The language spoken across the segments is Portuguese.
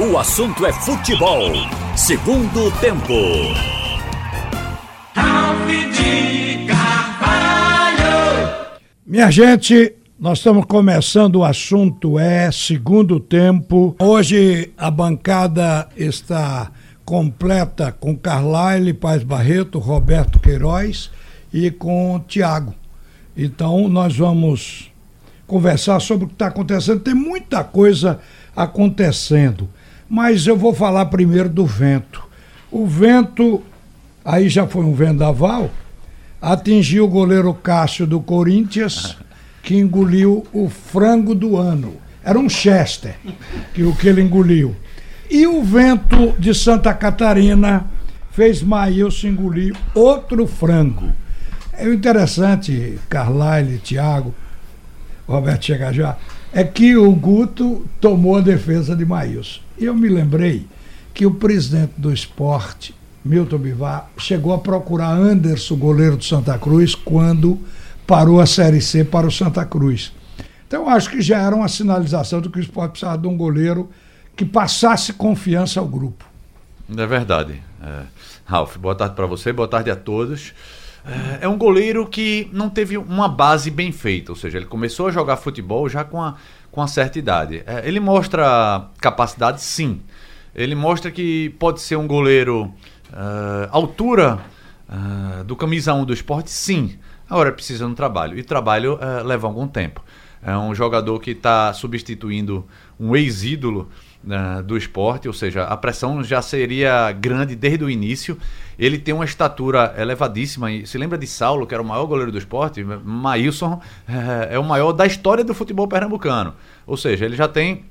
O assunto é futebol. Segundo tempo. Ralf de Carvalho. Minha gente, nós estamos começando o assunto é segundo tempo. Hoje a bancada está completa com Carlyle Paz Barreto, Roberto Queiroz e com Tiago. Então nós vamos conversar sobre o que está acontecendo. Tem muita coisa acontecendo, mas eu vou falar primeiro do vento. O vento, aí já foi um vendaval, atingiu o goleiro Cássio do Corinthians, que engoliu o frango do ano. Era um Chester, que o que ele engoliu. E o vento de Santa Catarina fez Maílson engolir outro frango. É interessante, Carlyle, Thiago, Roberto chega já, é que o Guto tomou a defesa de Maílson. Eu me lembrei que o presidente do esporte, Milton Bivar, chegou a procurar Anderson, goleiro do Santa Cruz, quando parou a Série C para o Santa Cruz. Então acho que já era uma sinalização de que o esporte precisava de um goleiro que passasse confiança ao grupo. É verdade. É. Ralf, boa tarde para você, boa tarde a todos. É, é um goleiro que não teve uma base bem feita, ou seja, ele começou a jogar futebol já com a, com a certa idade. É, ele mostra capacidade, sim. Ele mostra que pode ser um goleiro uh, altura uh, do camisa 1 do esporte, sim. Agora precisa de um trabalho. E trabalho uh, leva algum tempo. É um jogador que está substituindo um ex-ídolo do esporte, ou seja, a pressão já seria grande desde o início. Ele tem uma estatura elevadíssima. E se lembra de Saulo, que era o maior goleiro do esporte? Maílson uh, é o maior da história do futebol pernambucano. Ou seja, ele já tem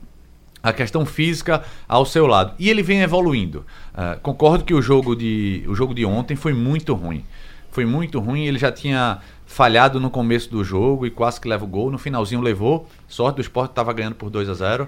a questão física ao seu lado. E ele vem evoluindo. Uh, concordo que o jogo, de, o jogo de ontem foi muito ruim. Foi muito ruim, ele já tinha falhado no começo do jogo e quase que leva o gol. No finalzinho levou. Sorte do esporte estava ganhando por 2 a 0 uh,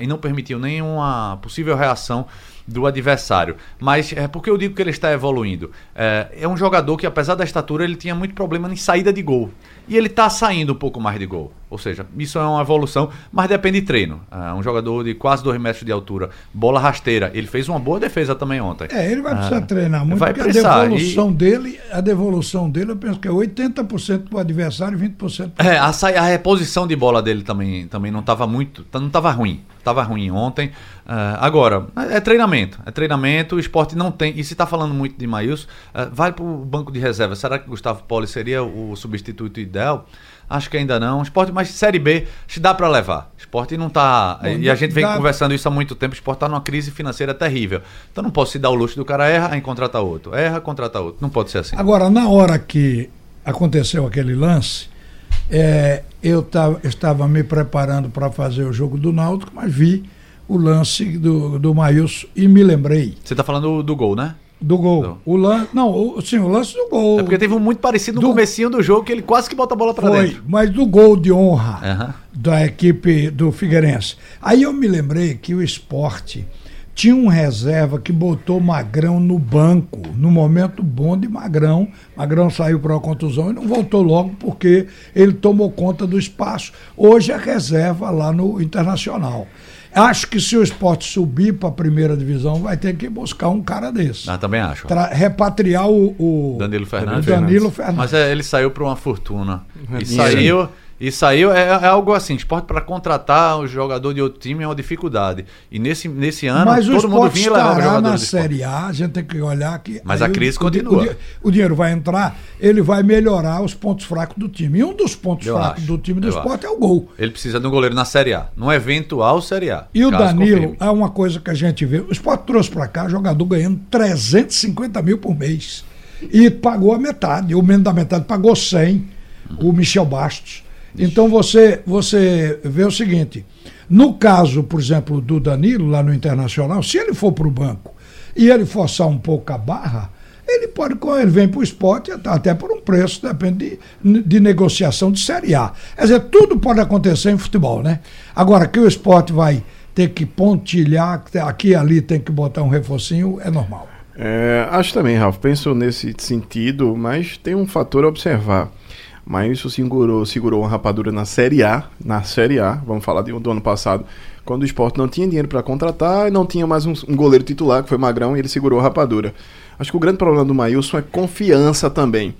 e não permitiu nenhuma possível reação do adversário. Mas é porque eu digo que ele está evoluindo. É, é um jogador que, apesar da estatura, ele tinha muito problema em saída de gol. E ele está saindo um pouco mais de gol. Ou seja, isso é uma evolução, mas depende de treino. É um jogador de quase 2 metros de altura, bola rasteira. Ele fez uma boa defesa também ontem. É, ele vai precisar Ah, treinar muito, vai porque precisar, a devolução dele, a devolução dele, eu penso que é 80% para o adversário e 20% para É, a, a reposição de bola dele também, também não estava muito. Não estava ruim. Estava ruim ontem. Ah, agora, é treinamento. É treinamento. O esporte não tem. E se está falando muito de Maílson, ah, vai para o banco de reserva. Será que Gustavo Poli seria o substituto ideal? Acho que ainda não. Esporte, mas Série B, que dá para levar. Esporte não está. Bom, E a gente vem dá- conversando isso há muito tempo. Esporte está numa crise financeira terrível. Então não posso se dar o luxo do cara erra, aí contrata outro. Erra, contrata outro. Não pode ser assim. Agora, na hora que aconteceu aquele lance, é, eu tava- estava me preparando para fazer o jogo do Náutico, mas vi o lance do, do Maílson e me lembrei Você está falando do, gol, né? do gol. O lance, não, o, sim, o lance do gol. É porque teve um muito parecido no Do- comecinho do jogo que ele quase que bota a bola para dentro. mas do gol de honra Aham. da equipe do Figueirense. Aí eu me lembrei que o esporte tinha um reserva que botou Magrão no banco, no momento bom de Magrão. Magrão saiu para uma contusão e não voltou logo porque ele tomou conta do espaço. Hoje é reserva lá no Internacional. Acho que se o esporte subir para a primeira divisão, vai ter que buscar um cara desse. Ah, também acho. Tra- repatriar o, o Danilo Fernandes. o Danilo Fernandes. Mas é, ele saiu por uma fortuna. E saiu, e saiu é, é algo assim, esporte para contratar um jogador de outro time é uma dificuldade. E nesse, nesse ano Mas o todo mundo vinha levava estará jogadores na. Série A, a gente tem que olhar que. Mas aí a crise o- o continua. O, di- o dinheiro vai entrar, ele vai melhorar os pontos fracos do time. E um dos pontos Eu fracos acho, do time do esporte é o gol. Ele precisa de um goleiro na Série A, num eventual Série A. E o Danilo, confirme. é uma coisa que a gente vê. O esporte trouxe para cá jogador ganhando 350 mil por mês. E pagou a metade, ou menos da metade, pagou 100, o Michel Bastos. Então você, você vê o seguinte: no caso, por exemplo, do Danilo, lá no Internacional, se ele for para o banco e ele forçar um pouco a barra, ele pode, quando ele vem para o esporte, até- por um preço, depende de, de negociação de Série A. Quer dizer, tudo pode acontecer em futebol, né? Agora, que o esporte vai ter que pontilhar, aqui e ali tem que botar um reforcinho, é normal. É, acho também, Ralf, penso nesse sentido, mas tem um fator a observar. Maílson segurou, segurou uma rapadura na Série A, na Série A, vamos falar de, do ano passado, quando o esporte não tinha dinheiro para contratar e não tinha mais um, um, goleiro titular, que foi Magrão, e ele segurou a rapadura. Acho que o grande problema do Maílson é confiança também.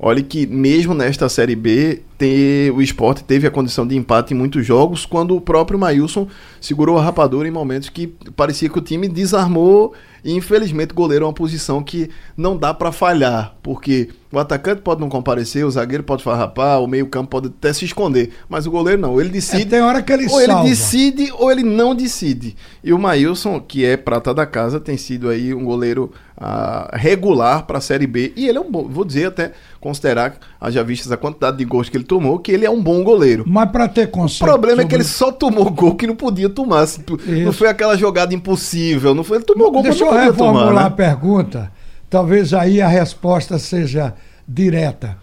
Olha que mesmo nesta Série B, ter, o esporte teve a condição de empate em muitos jogos, quando o próprio Maílson segurou a rapadura em momentos que parecia que o time desarmou e infelizmente o goleiro é uma posição que não dá para falhar, porque o atacante pode não comparecer, o zagueiro pode farrapar, o meio-campo pode até se esconder, mas o goleiro não, ele decide. É, tem hora que ele ou salva. ele decide ou ele não decide. E o Maílson, que é prata da casa, tem sido aí um goleiro uh, regular para a Série B, e ele é um bom, vou dizer até considerar, haja vistas a quantidade de gols que ele tomou, que ele é um bom goleiro. Mas para ter conceito. O problema sobre... é que ele só tomou gol que não podia tomar. Não foi aquela jogada impossível, não foi. Ele tomou gol Deixa eu reformular tomar, né? a pergunta. Talvez aí a resposta seja direta.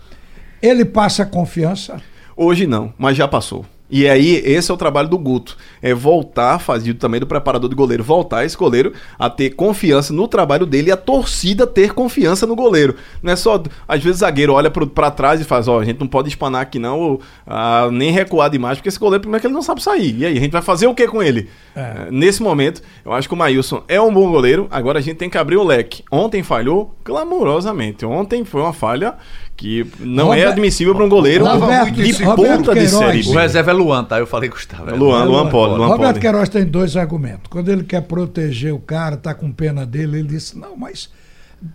Ele passa confiança? Hoje não, mas já passou. E aí, esse é o trabalho do Guto. É voltar, fazido também do preparador de goleiro, voltar esse goleiro a ter confiança no trabalho dele e a torcida ter confiança no goleiro. Não é só, às vezes, o zagueiro olha para trás e faz: Ó, oh, a gente não pode espanar aqui não, ou, ah, nem recuar demais, porque esse goleiro, primeiro, que ele não sabe sair. E aí, a gente vai fazer o que com ele? É. Nesse momento, eu acho que o Maílson é um bom goleiro, agora a gente tem que abrir o leque. Ontem falhou clamorosamente. Ontem foi uma falha que não é Robert, é admissível para um goleiro Roberto, de ponta de série. O reserva é Luan, tá? Eu falei Gustavo. É Luan, Luan, pode. Luan Roberto pode. Queiroz tem dois argumentos. Quando ele quer proteger o cara, tá com pena dele, ele disse: não, mas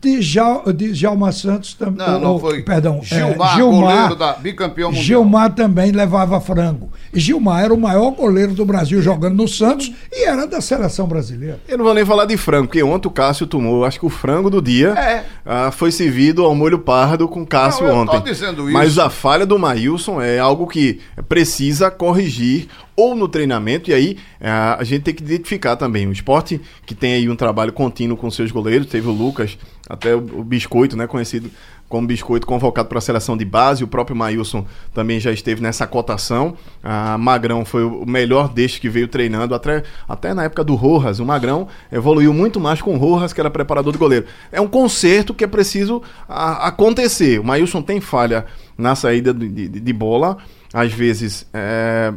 Djal, Djalma Santos também. Não, não foi. Perdão, Gilmar, é, Gilmar da bicampeão mundial. Gilmar também levava frango. E Gilmar era o maior goleiro do Brasil jogando no Santos e era da seleção brasileira. Eu não vou nem falar de frango, porque ontem o Cássio tomou, acho que o frango do dia é. ah, foi servido ao molho pardo com Cássio não, eu ontem. Tô dizendo isso. Mas a falha do Maílson é algo que precisa corrigir ou no treinamento, e aí é, a gente tem que identificar também. O esporte que tem aí um trabalho contínuo com seus goleiros, teve o Lucas, até o, Biscoito, né, conhecido como Biscoito, convocado para a seleção de base, o próprio Maílson também já esteve nessa cotação, a Magrão foi o melhor deste que veio treinando, até, até na época do Rojas, o Magrão evoluiu muito mais com o Rojas, que era preparador de goleiro. É um conserto que é preciso a, acontecer, o Maílson tem falha na saída de, de, de bola, às vezes é,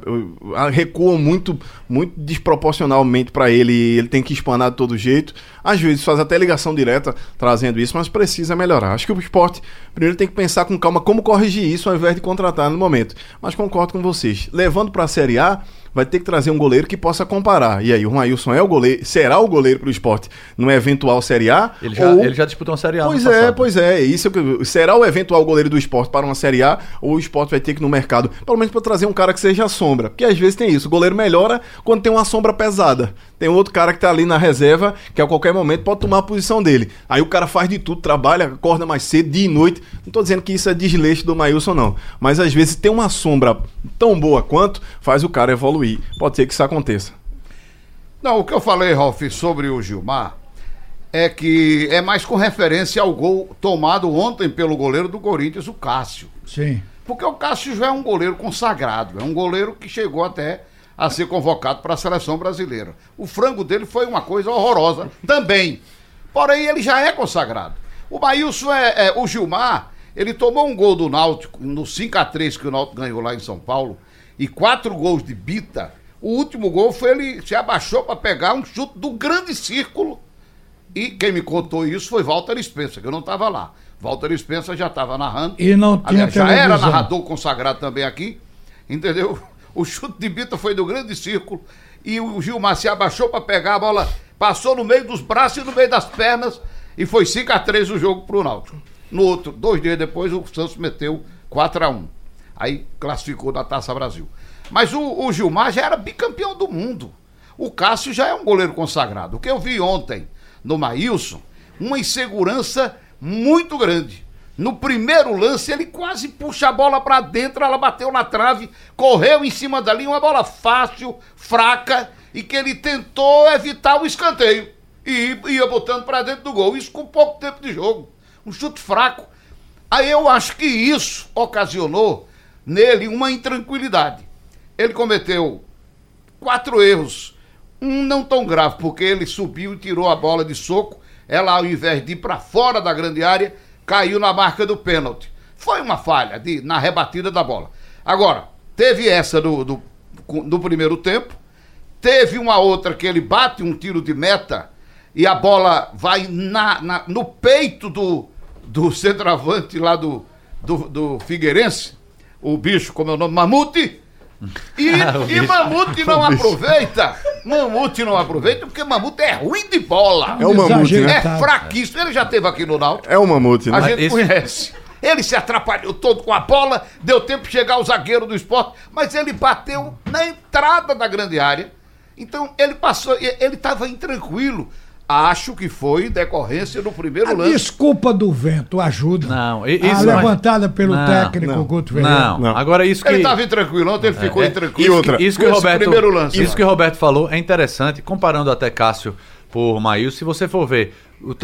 recuam muito, muito desproporcionalmente para ele, ele tem que espanar de todo jeito. Às vezes faz até ligação direta trazendo isso, mas precisa melhorar. Acho que o esporte primeiro tem que pensar com calma como corrigir isso ao invés de contratar no momento. Mas concordo com vocês. Levando para a Série A, vai ter que trazer um goleiro que possa comparar. E aí, o Maílson é o goleiro, será o goleiro para o esporte no eventual Série A? Ele já, ou... ele já disputou uma Série A. Pois é, passado. pois é. Isso é será o eventual goleiro do esporte para uma Série A ou o esporte vai ter que ir no mercado, pelo menos para trazer um cara que seja sombra. Porque às vezes tem isso. O goleiro melhora quando tem uma sombra pesada. Tem outro cara que tá ali na reserva, que a qualquer momento pode tomar a posição dele. Aí o cara faz de tudo, trabalha, acorda mais cedo, dia e noite. Não tô dizendo que isso é desleixo do Maílson, não. Mas às vezes tem uma sombra tão boa quanto faz o cara evoluir. Pode ser que isso aconteça. Não, o que eu falei, Ralf, sobre o Gilmar é que é mais com referência ao gol tomado ontem pelo goleiro do Corinthians, o Cássio. Sim. Porque o Cássio já é um goleiro consagrado, é um goleiro que chegou até a ser convocado para a seleção brasileira. O frango dele foi uma coisa horrorosa também. Porém, ele já é consagrado. O Maílson é, é, O Gilmar, ele tomou um gol do Náutico no 5 a 3 que o Náutico ganhou lá em São Paulo e quatro gols de Bita. O último gol foi ele se abaixou para pegar um chute do grande círculo. E quem me contou isso foi Walter Spencer, que eu não estava lá. Walter Spencer já estava narrando. E não tinha Aliás, já era narrador consagrado também aqui, entendeu? O chute de Bita foi do grande círculo e o Gilmar se abaixou para pegar a bola, passou no meio dos braços e no meio das pernas e foi 5 a 3 o jogo pro Náutico. No outro, dois dias depois, o Santos meteu 4 a 1 Aí classificou da Taça Brasil. Mas o, o Gilmar já era bicampeão do mundo. O Cássio já é um goleiro consagrado. O que eu vi ontem no Maílson, uma insegurança muito grande. No primeiro lance, ele quase puxa a bola para dentro, ela bateu na trave, correu em cima da linha, uma bola fácil, fraca, e que ele tentou evitar o escanteio. E ia botando para dentro do gol. Isso com pouco tempo de jogo. Um chute fraco. Aí eu acho que isso ocasionou nele uma intranquilidade. Ele cometeu quatro erros. Um não tão grave, porque ele subiu e tirou a bola de soco. Ela, ao invés de ir para fora da grande área, caiu na marca do pênalti. Foi uma falha de, na rebatida da bola. Agora, teve essa do, do, do primeiro tempo, teve uma outra que ele bate um tiro de meta e a bola vai na, na- no peito do, do centroavante lá do, do, do Figueirense, o bicho, como é o nome? Mamute. E, e Mamute não aproveita. Mamute não aproveita porque Mamute é ruim de bola. É o mamute, né? É fraquíssimo. Ele já teve aqui no Náutico. É o mamute, A né? gente esse- conhece. Ele se atrapalhou todo com a bola, deu tempo de chegar o zagueiro do esporte, mas ele bateu na entrada da grande área. Então ele passou, ele estava intranquilo. Acho que foi decorrência do primeiro A lance. desculpa do vento ajuda. Não, i- a isso- levantada pelo Não, técnico não, Guto Ferreira. Não, Não. agora isso que. Ele estava intranquilo, ontem ele ficou É, intranquilo. e outra, Isso que com o esse Roberto, primeiro lance. isso que o Roberto falou é interessante, comparando até Cássio por Maíl, se você for ver,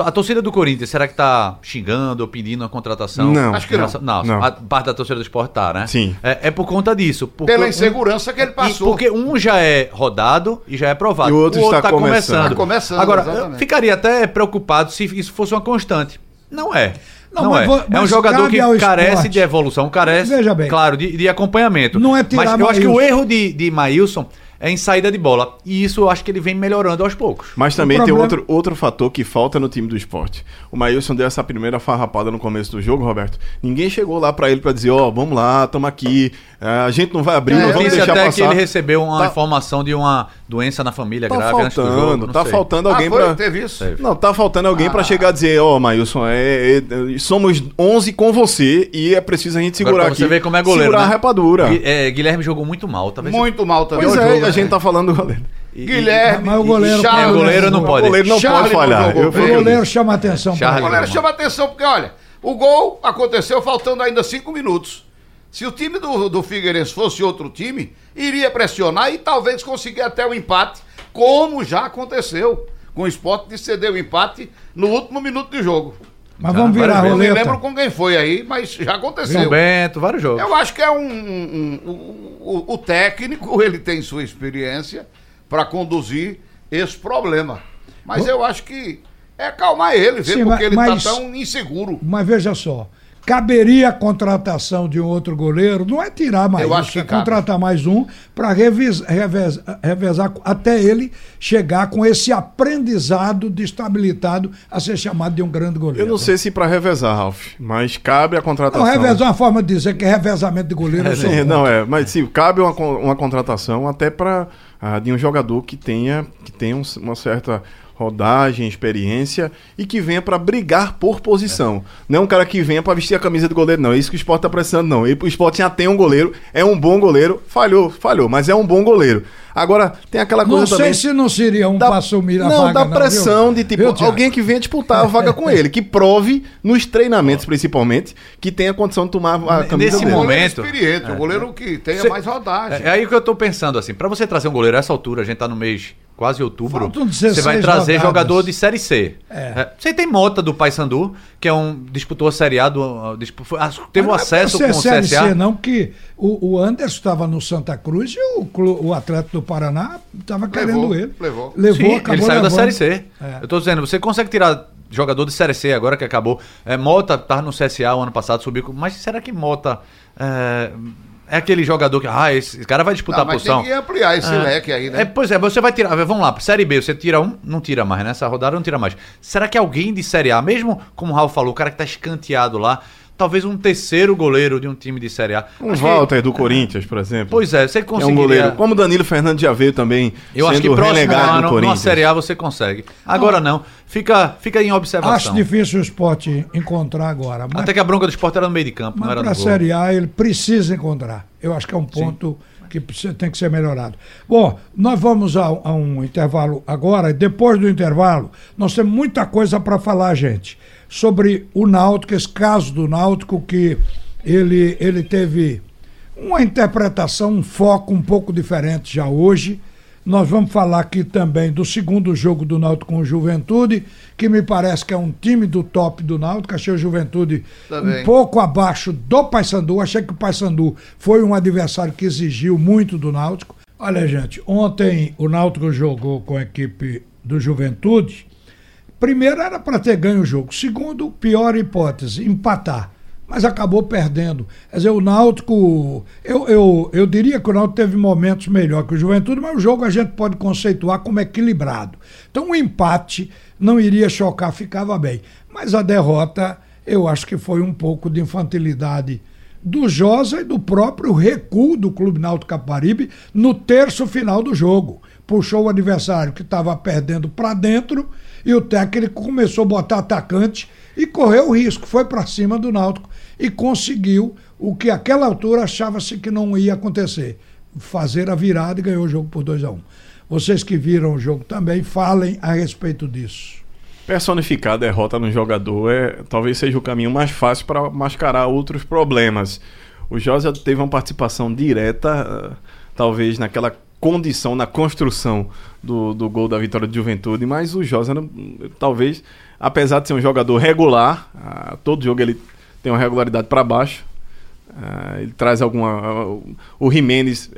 a torcida do Corinthians, será que tá xingando ou pedindo uma contratação? Não. Acho que não. Não, Não. a parte da torcida do esporte tá, né? Sim. É, é por conta disso. Porque Pela um- insegurança que ele passou. Porque um já é rodado e já é provado. E o outro está começando. Tá começando, Agora, exatamente. eu ficaria até preocupado se isso fosse uma constante. Não é. Não, Não, mas é. é um jogador que carece esporte. de evolução, carece, Veja bem. claro, de, de acompanhamento. Não é tirar Mas eu acho que o Maílson. erro de, de Maílson em saída de bola. E isso eu acho que ele vem melhorando aos poucos. Mas também O tem problema- outro, outro fator que falta no time do esporte. O Maílson deu essa primeira farrapada no começo do jogo, Roberto. Ninguém chegou lá pra ele pra dizer, ó, vamos lá, tamo aqui, eh, a gente não vai abrir, É, não Eu vamos disse deixar até passar. que ele recebeu uma Tá- informação de uma doença na família Tá grave antes do jogo. faltando, não tá sei. faltando Ah, alguém foi? pra... Teve isso? Teve. Não, tá faltando alguém Ah. pra chegar a dizer, ó, Maílson, é, é, somos 11 com você e é preciso a gente Agora, segurar você aqui. ver como é goleiro. Segurar né? a rapadura. Gui- é, Guilherme jogou muito mal. Talvez Muito mal também. Pois é, a gente tá falando do goleiro. E- Guilherme, Mas o goleiro- Charles, É, o goleiro não O pode. goleiro não Charles pode falhar. não O goleiro chama atenção Charles- O goleiro chama atenção porque, olha, o gol aconteceu faltando ainda cinco minutos. Se o time do, do Figueirense fosse outro time, iria pressionar e talvez conseguir até o empate, como já aconteceu com o esporte de ceder o empate no último minuto de jogo. Mas Já, vamos virar a várias Eu não me roleta. lembro com quem foi aí, mas já São aconteceu. Bento, vários jogos. Eu acho que é um. um- um- o, o técnico, ele tem sua experiência para conduzir esse problema. Mas eu acho que é acalmar ele, ver porque mas- ele mas- tá tão inseguro. Mas veja só, caberia a contratação de um outro goleiro, não é tirar mais Eu um, acho que é cabe. contratar mais um para revezar, revezar até ele chegar com esse aprendizado destabilitado a ser chamado de um grande goleiro. Eu não sei se pra revezar, Ralf, mas cabe a Não, contratação. revezar é uma forma de dizer que é revezamento de goleiro. eu sou É, contra. não, é, mas sim, cabe uma, uma contratação até para de um jogador que tenha, que tenha um- uma certa rodagem, experiência e que venha para brigar por posição. Não é um cara que venha para vestir a camisa do goleiro, não. É isso que o esporte tá precisando, não. O esporte já tem um goleiro, é um bom goleiro, falhou, falhou, mas é um bom goleiro. Agora, tem aquela coisa Não sei também. se não seria um da- para assumir a não, vaga. da viu? pressão de tipo, Viu, alguém que venha disputar a vaga com ele, que prove nos treinamentos principalmente que tenha condição de tomar a camisa Nesse dele. Momento- experiente, o goleiro que tenha Cê- mais rodagem. É, é aí que eu tô pensando assim, pra você trazer um goleiro a essa altura, a gente tá no mês quase outubro, Faltam 16 você vai trazer rodadas. jogador de série C. É. É, Você tem Mota do Paysandu, que é um disputou a Série A do, dispu- foi- ah, teve o Mas acesso não é com o Série C, CSA. não, que o, o Anderson estava no Santa Cruz e o, o atleta do Paraná estava querendo ele. levou. Sim, acabou ele saiu da levando. Série C. É. Eu tô dizendo, você consegue tirar jogador de Série C agora que acabou. É, Mota tava no CSA o ano passado, subiu. Mas será que Mota é, é aquele jogador que. Ah, esse cara vai disputar Não, a posição. tem que ampliar esse É. leque aí, né? É, pois é, você vai tirar. Vamos lá, Série B, você tira um, não tira mais, nessa rodada não tira mais. Será que alguém de Série A, mesmo como o Raul falou, o cara que tá escanteado lá, talvez um terceiro goleiro de um time de Série A? Um Acho que- Walter do Corinthians, por exemplo. Pois é, você é conseguiria. um goleiro. Como o Danilo Fernandes já veio também Eu acho que sendo próximo renegado no ano, numa Corinthians. Série A, você consegue. Agora não. Fica, fica em Acho observação. difícil o esporte encontrar agora. Mas, Até que a bronca do esporte era no meio de campo, não mas era para no gol. Série A ele precisa encontrar. Eu acho que é um ponto que precisa- tem que ser melhorado. Bom, nós vamos a, a um intervalo agora. e Depois do intervalo, nós temos muita coisa para falar, gente. Sobre o Náutico, esse caso do Náutico que ele, ele teve uma interpretação, um foco um pouco diferente já hoje. Nós vamos falar aqui também do segundo jogo do Náutico com o Juventude, que me parece que é um time do top do Náutico. Achei o Juventude Também. um pouco abaixo do Paysandu. Achei que o Paysandu foi um adversário que exigiu muito do Náutico. Olha, gente, ontem o Náutico jogou com a equipe do Juventude. Primeiro era para ter ganho o jogo. Segundo, pior hipótese, empatar. mas acabou perdendo. Quer dizer, o Náutico. Eu, eu, eu diria que o Náutico teve momentos melhor que o Juventude, mas o jogo a gente pode conceituar como equilibrado. Então o empate não iria chocar, ficava bem. Mas a derrota, eu acho que foi um pouco de infantilidade do Josa e do próprio recuo do Clube Náutico Caparibe no terço final do jogo. Puxou o adversário que estava perdendo para dentro e o técnico começou a botar atacante e correu o risco, foi para cima do Náutico e conseguiu o que àquela altura achava-se que não ia acontecer, fazer a virada e ganhou o jogo por 2 a 1. Um. Vocês que viram o jogo também falem a respeito disso. Personificar a derrota no jogador é talvez seja o caminho mais fácil para mascarar outros problemas. O Josa teve uma participação direta, talvez naquela condição, na construção do, do gol da vitória de Juventude, mas o Josa, talvez, apesar de ser um jogador regular, uh, todo jogo ele tem uma regularidade para baixo. Uh, ele traz alguma. Uh, o Jimenez.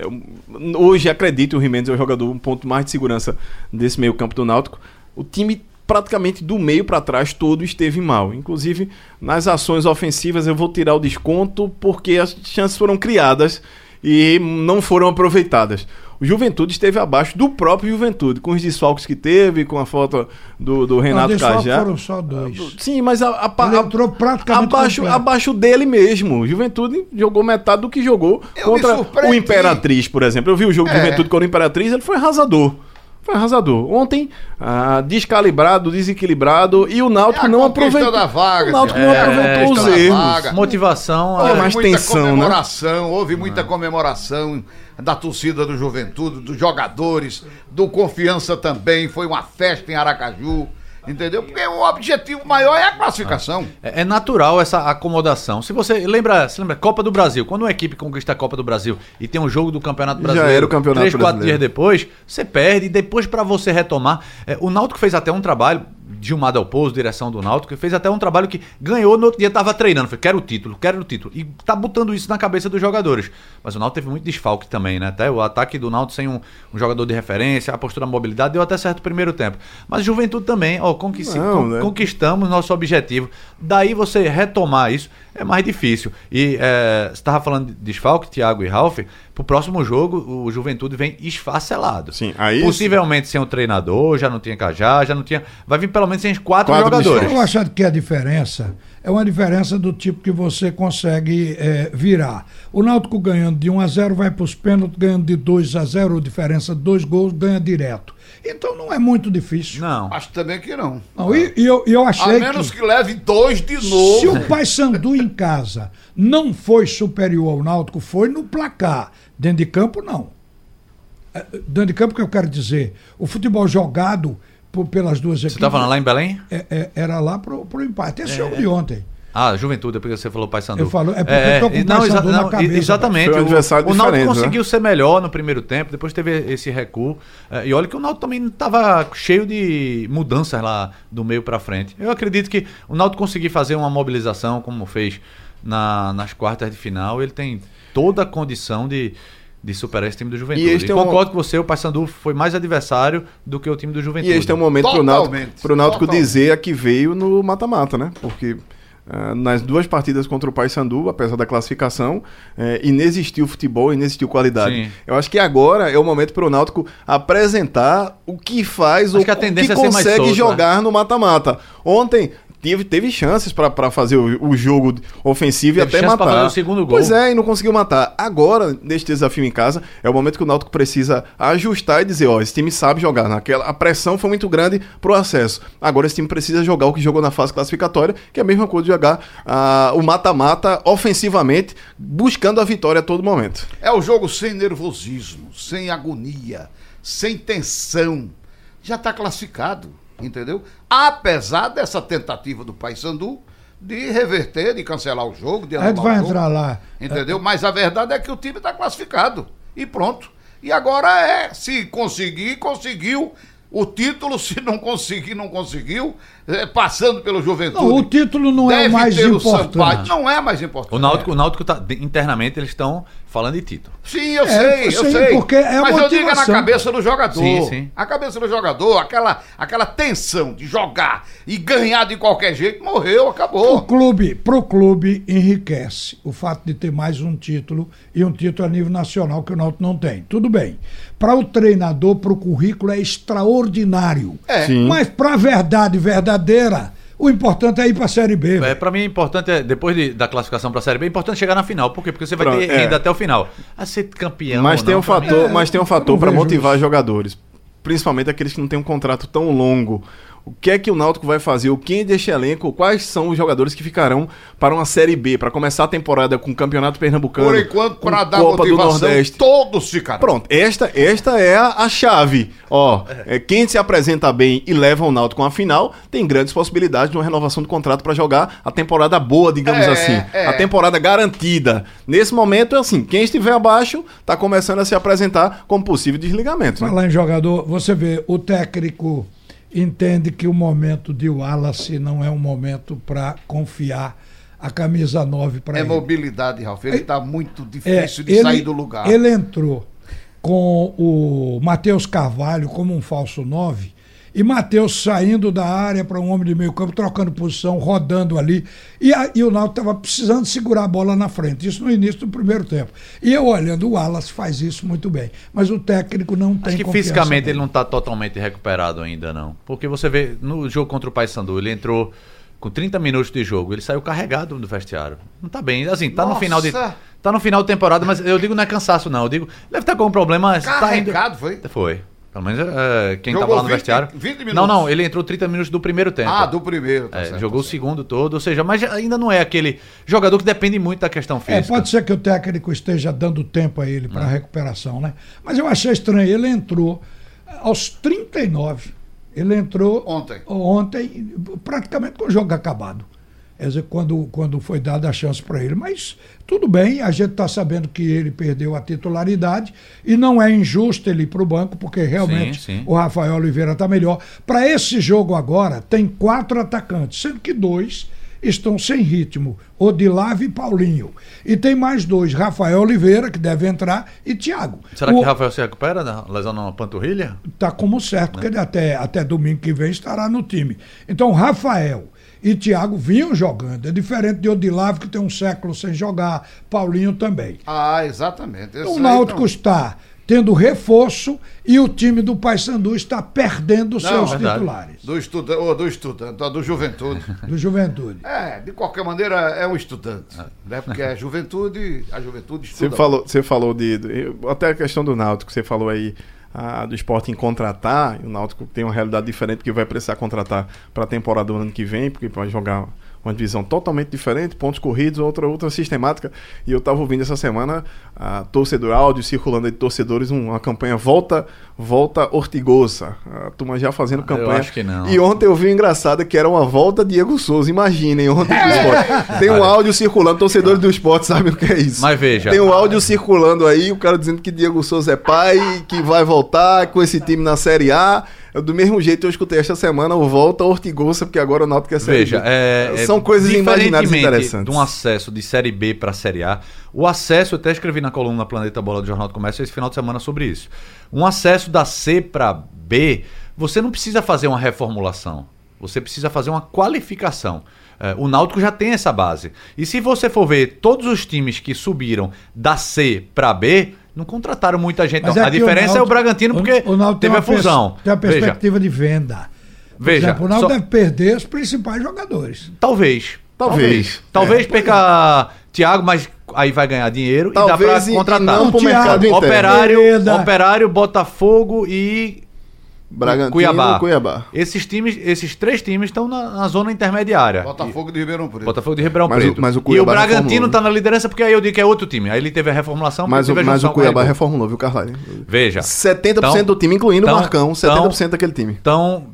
Hoje acredito o Jimenez é o jogador um ponto mais de segurança desse meio campo do Náutico. O time praticamente do meio para trás todo esteve mal. Inclusive, nas ações ofensivas eu vou tirar o desconto porque as chances foram criadas e não foram aproveitadas. O Juventude esteve abaixo do próprio Juventude, com os desfalques que teve, com a foto do, do Renato Cajá. foram só dois. Sim, mas a, a, Ele entrou praticamente abaixo, abaixo dele mesmo. O Juventude jogou metade do que jogou eu contra o Imperatriz, por exemplo. Eu vi o jogo é. de Juventude contra o Imperatriz, ele foi arrasador. Foi arrasador. Ontem, ah, descalibrado, desequilibrado e o Náutico é não aproveitou. Da vaga, o Náutico não aproveitou os erros. Vaga. Motivação, houve mais muita tensão, né? comemoração, né? houve muita comemoração da torcida do Juventude, dos jogadores, do Confiança também. Foi uma festa em Aracaju. Entendeu? Porque o objetivo maior é a classificação. É, é, natural essa acomodação. Se você lembra, se lembra, Copa do Brasil, quando uma equipe conquista a Copa do Brasil e tem um jogo do Campeonato Brasileiro, Já era o campeonato três, quatro brasileiro. dias depois, você perde e depois para você retomar. É, o Náutico fez até um trabalho Gilmar Del Pozo, direção do Náutico, que fez até um trabalho que ganhou no outro dia, estava treinando. Foi, quero o título, quero o título. E tá botando isso na cabeça dos jogadores. Mas o Náutico teve muito desfalque também, né? Até o ataque do Náutico sem um, um jogador de referência, a postura da mobilidade, deu até certo primeiro tempo. Mas Juventude também, ó, conquist, Não, né? conquistamos nosso objetivo. Daí você retomar isso é mais difícil. E é, você estava falando de desfalque, Thiago e Ralf, pro próximo jogo o Juventude vem esfacelado. Sim, aí Possivelmente sem o treinador, já não tinha Cajá, já não tinha. Vai vir pelo menos sem quatro, quatro jogadores. Eu acho que a diferença é uma diferença do tipo que você consegue é, virar. O Náutico ganhando de 1 a 0 vai para os pênaltis, ganhando de 2 a 0 diferença de dois gols, ganha direto. Então não é muito difícil. Não. Acho também que não. não e, e eu, eu achei. A menos que, que leve dois de novo. Se o Paysandu em casa não foi superior ao Náutico, foi no placar. Dentro de campo, não. É, dentro de campo, o que eu quero dizer? O futebol jogado por, pelas duas equipes. Você falando lá em Belém? É, é, era lá pro, pro empate. Esse é, jogo de ontem. Ah, Juventude, é porque você falou Paysandu. Eu falo, é porque é, eu tô com o não, exa não, cabeça, Exatamente. Foi um adversário o, o Náutico né? conseguiu ser melhor no primeiro tempo, depois teve esse recuo. É, e olha que o Náutico também estava cheio de mudanças lá do meio para frente. Eu acredito que o Náutico conseguir fazer uma mobilização, como fez na, nas quartas de final, ele tem toda a condição de de superar esse time do Juventude. E, este e concordo um... com você, o Paysandu foi mais adversário do que o time do Juventude. E este é um momento para o Náutico, Náutico dizer a que veio no mata-mata, né? Porque uh, nas duas partidas contra o Paysandu, apesar da classificação, uh, inexistiu futebol, inexistiu qualidade. Sim. Eu acho que agora é o momento para o Náutico apresentar o que faz, acho o que, a tendência que é consegue solto, jogar né? no mata-mata. Ontem teve, teve chances para fazer o, o, jogo ofensivo teve e até matar. fazer o segundo gol. Pois é, e não conseguiu matar. Agora, neste desafio em casa, é o momento que o Náutico precisa ajustar e dizer, ó, esse time sabe jogar. Naquela, a pressão foi muito grande pro acesso. Agora esse time precisa jogar o que jogou na fase classificatória, que é a mesma coisa de jogar uh, o mata-mata ofensivamente, buscando a vitória a todo momento. É o jogo sem nervosismo, sem agonia, sem tensão. Já está classificado entendeu? Apesar dessa tentativa do Paysandu de reverter, de cancelar o jogo, de A gente vai entrar lá. Entendeu? É... Mas a verdade é que o time está classificado. E pronto. E agora é, se conseguir, conseguiu. O título, se não conseguir, não conseguiu, é, passando pelo Juventude. Não, o título não é o mais o importante. Não é mais importante. O Náutico, o Náutico tá, internamente eles estão falando de título. Sim, eu É, sei, eu sim, sei. porque é a Mas eu digo é na motivação. cabeça do jogador. Sim, sim. A cabeça do jogador, aquela, aquela tensão de jogar e ganhar de qualquer jeito, morreu, O acabou. clube, pro clube enriquece o fato de ter mais um título e um título a nível nacional que o Náutico não tem. Tudo bem. Para o treinador, para o currículo é extraordinário. É. Sim. Mas para a verdade verdadeira, o importante é ir para a Série B. É, pra mim, é importante, é, depois de- da classificação pra Série B, é importante chegar na final. Por quê? Porque você vai Pronto, ter é. renda até o final. A ser campeão. Mas tem não, um mim, fator, é, mas tem um fator para motivar isso. jogadores, principalmente aqueles que não têm um contrato tão longo. O que é que o Náutico vai fazer? O quem deste elenco? Quais são os jogadores que ficarão para uma Série B, para começar a temporada com o Campeonato Pernambucano, Por enquanto, para dar Copa do motivação, Nordeste? todos ficaram. Pronto, esta, esta é a, a chave. Ó, é, quem se apresenta bem e leva o Náutico com a final tem grandes possibilidades de uma renovação de contrato para jogar a temporada boa, digamos É, assim. é. A temporada garantida. Nesse momento, é assim, quem estiver abaixo está começando a se apresentar como possível desligamento. Né? Falar em jogador, você vê, o técnico entende que o momento de Wallace não é um momento para confiar a camisa 9 para É ele. mobilidade, Ralf. Ele está muito É, difícil de ele- sair do lugar. Ele entrou com o Matheus Carvalho como um falso 9 e Matheus saindo da área para um homem de meio campo, trocando posição, rodando ali. E, a- e o Náutico estava precisando segurar a bola na frente. Isso no início do primeiro tempo. E eu olhando, o Wallace faz isso muito bem. Mas o técnico não tem Acho que fisicamente nele. ele não tá totalmente recuperado ainda, não. Porque você vê, no jogo contra o Paysandu, ele entrou com 30 minutos de jogo, ele saiu carregado do vestiário. Não tá bem. Assim, tá no Nossa! final de. Tá no final de temporada, mas eu digo não é cansaço, não. Eu digo, deve estar com um problema. mas tá indo- Carregado, foi? Foi. Pelo menos é, quem Jogou tava lá no 20 vestiário. 20 minutos. Não, não, ele entrou 30 minutos do primeiro tempo. Ah, do primeiro. tá É, certo, jogou o tá certo. segundo todo, ou seja, mas ainda não é aquele jogador que depende muito da questão É, física. pode ser que o técnico esteja dando tempo a ele para recuperação, né? Mas eu achei estranho. Ele entrou aos 39. Ele entrou Ontem. ontem, praticamente com o jogo acabado. Quer dizer, quando, quando foi dada a chance para ele. Mas tudo bem, a gente está sabendo que ele perdeu a titularidade e não é injusto ele ir para o banco, porque realmente Sim, sim. o Rafael Oliveira está melhor. Para esse jogo agora, tem quatro atacantes, sendo que dois estão sem ritmo, Odilave e Paulinho. E tem mais dois, Rafael Oliveira, que deve entrar, e Thiago. Será o, que Rafael se recupera da lesão na panturrilha? Tá como certo, porque ele até, até domingo que vem estará no time. Então, Rafael e Thiago vinham jogando. É diferente de Odilave, que tem um século sem jogar, Paulinho também. Ah, exatamente. Então, o Náutico não- está tendo reforço e o time do Paysandu está perdendo seus verdade. titulares Do estudante, ou do estudante, do juventude. do Juventude. é, de qualquer maneira, é um estudante. Né? Porque é juventude, a juventude Você estuda. falou, você falou de, de- Até a questão do Náutico, você falou aí ah, do esporte em contratar. O Náutico tem uma realidade diferente porque vai precisar contratar para a temporada do ano que vem, porque vai jogar uma divisão totalmente diferente, pontos corridos, outra, outra sistemática. E eu estava ouvindo essa semana a torcedor áudio circulando aí de torcedores, um- uma campanha Volta Volta Ortigosa. A turma já fazendo campanha. acho que não. E ontem eu vi um engraçado que era uma volta Diego Souza. Imaginem, ontem pro esporte. Tem um áudio circulando, torcedores do esporte sabem o que é isso. Mas veja. Tem um áudio circulando aí, o cara dizendo que Diego Souza é pai, que vai voltar com esse time na Série A. Eu, do mesmo jeito eu escutei esta semana o Volta Ortigosa, porque agora o Náutico é Série Veja, é, é, São coisas diferentemente interessantes. de um acesso de Série B para Série A, o acesso, eu até escrevi na coluna Planeta Bola do Jornal do Comércio esse final de semana sobre isso. Um acesso da C para B, você não precisa fazer uma reformulação, você precisa fazer uma qualificação. É, o Náutico já tem essa base. E se você for ver todos os times que subiram da C para B, não contrataram muita gente. Não. a aqui diferença é o Náutico- Bragantino, porque o tem teve a fusão. Tem a Veja, perspectiva de venda. Veja, exemplo, o Náutico só- deve perder os principais jogadores. Talvez. Talvez. Talvez É, perca Thiago, mas aí vai ganhar dinheiro e dá Talvez pra contratar. não O pro Thiago, mercado interno. Operário, Hereda. Operário, Botafogo e Bragantino, Cuiabá. Cuiabá. Esses times, esses três times estão na, na zona intermediária. Botafogo de Ribeirão Preto. Botafogo de Ribeirão Mas o- Preto. mas o e o Cuiabá Bragantino reformulou, está na liderança porque aí eu digo que é outro time. Aí ele teve a reformulação, Mas, o, teve a mas o Cuiabá reformulou, viu, Carlyle? Veja. 70% Então- do time, incluindo então- o Marcão. 70% daquele time. Então,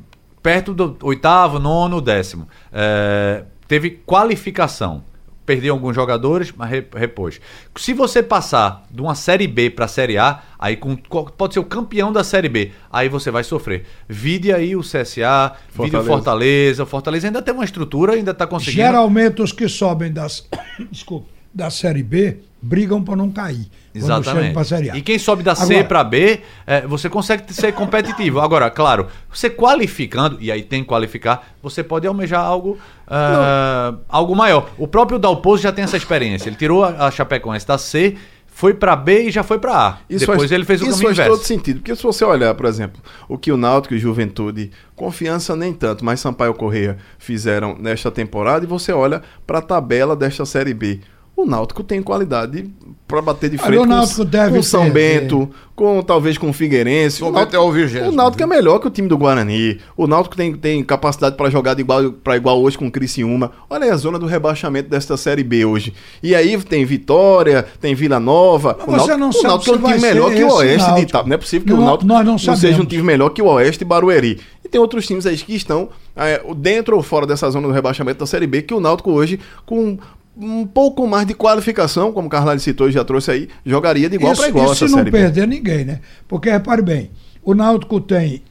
perto do oitavo, nono, décimo. É, teve qualificação. perdeu alguns jogadores, mas re- repôs. Se você passar de uma Série B para a Série A, aí com, co- pode ser o campeão da Série B, aí você vai sofrer. Vide aí o CSA, vide o Fortaleza. Fortaleza. O Fortaleza ainda tem uma estrutura, ainda está conseguindo. Geralmente os que sobem das, desculpa, da Série B brigam para não cair. Exatamente. E quem sobe da C Agora- para B, é, você consegue ser competitivo. Agora, claro, você qualificando, e aí tem que qualificar, você pode almejar algo, ah, algo maior. O próprio Dalpozo já tem essa experiência. Ele tirou a, a Chapecoense da C, foi para B e já foi para A. Depois faz- ele fez o isso caminho faz inverso. todo sentido. Porque se você olhar, por exemplo, o que o Náutico e o Juventude, confiança nem tanto, mas Sampaio Correia fizeram nesta temporada, e você olha para a tabela desta Série B. O Náutico tem qualidade para bater de Olha, frente o com, Náutico deve com São ter, Bento, com talvez com o Figueirense. São Bento é o vigésimo, o Náutico é melhor que o time do Guarani. O Náutico tem, tem capacidade para jogar de igual para igual hoje com o Criciúma. Olha aí a zona do rebaixamento desta Série B hoje. E aí tem Vitória, tem Vila Nova. Mas o você não o sabe Náutico é um time melhor que o Oeste de Náutico. Ita- Não é possível que Não, o Náutico nós não seja um time melhor que o Oeste e Barueri. E tem outros times aí que estão é, dentro ou fora dessa zona do rebaixamento da Série B, que o Náutico hoje, com um pouco mais de qualificação, como o Carlalho citou e já trouxe aí, jogaria de igual para igual isso essa se não Série B. perder ninguém, né? Porque repare bem, o Náutico tem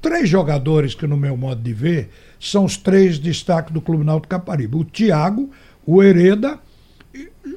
três jogadores que, no meu modo de ver, são os três destaques do Clube Náutico Caparibe. O Thiago, o Hereda,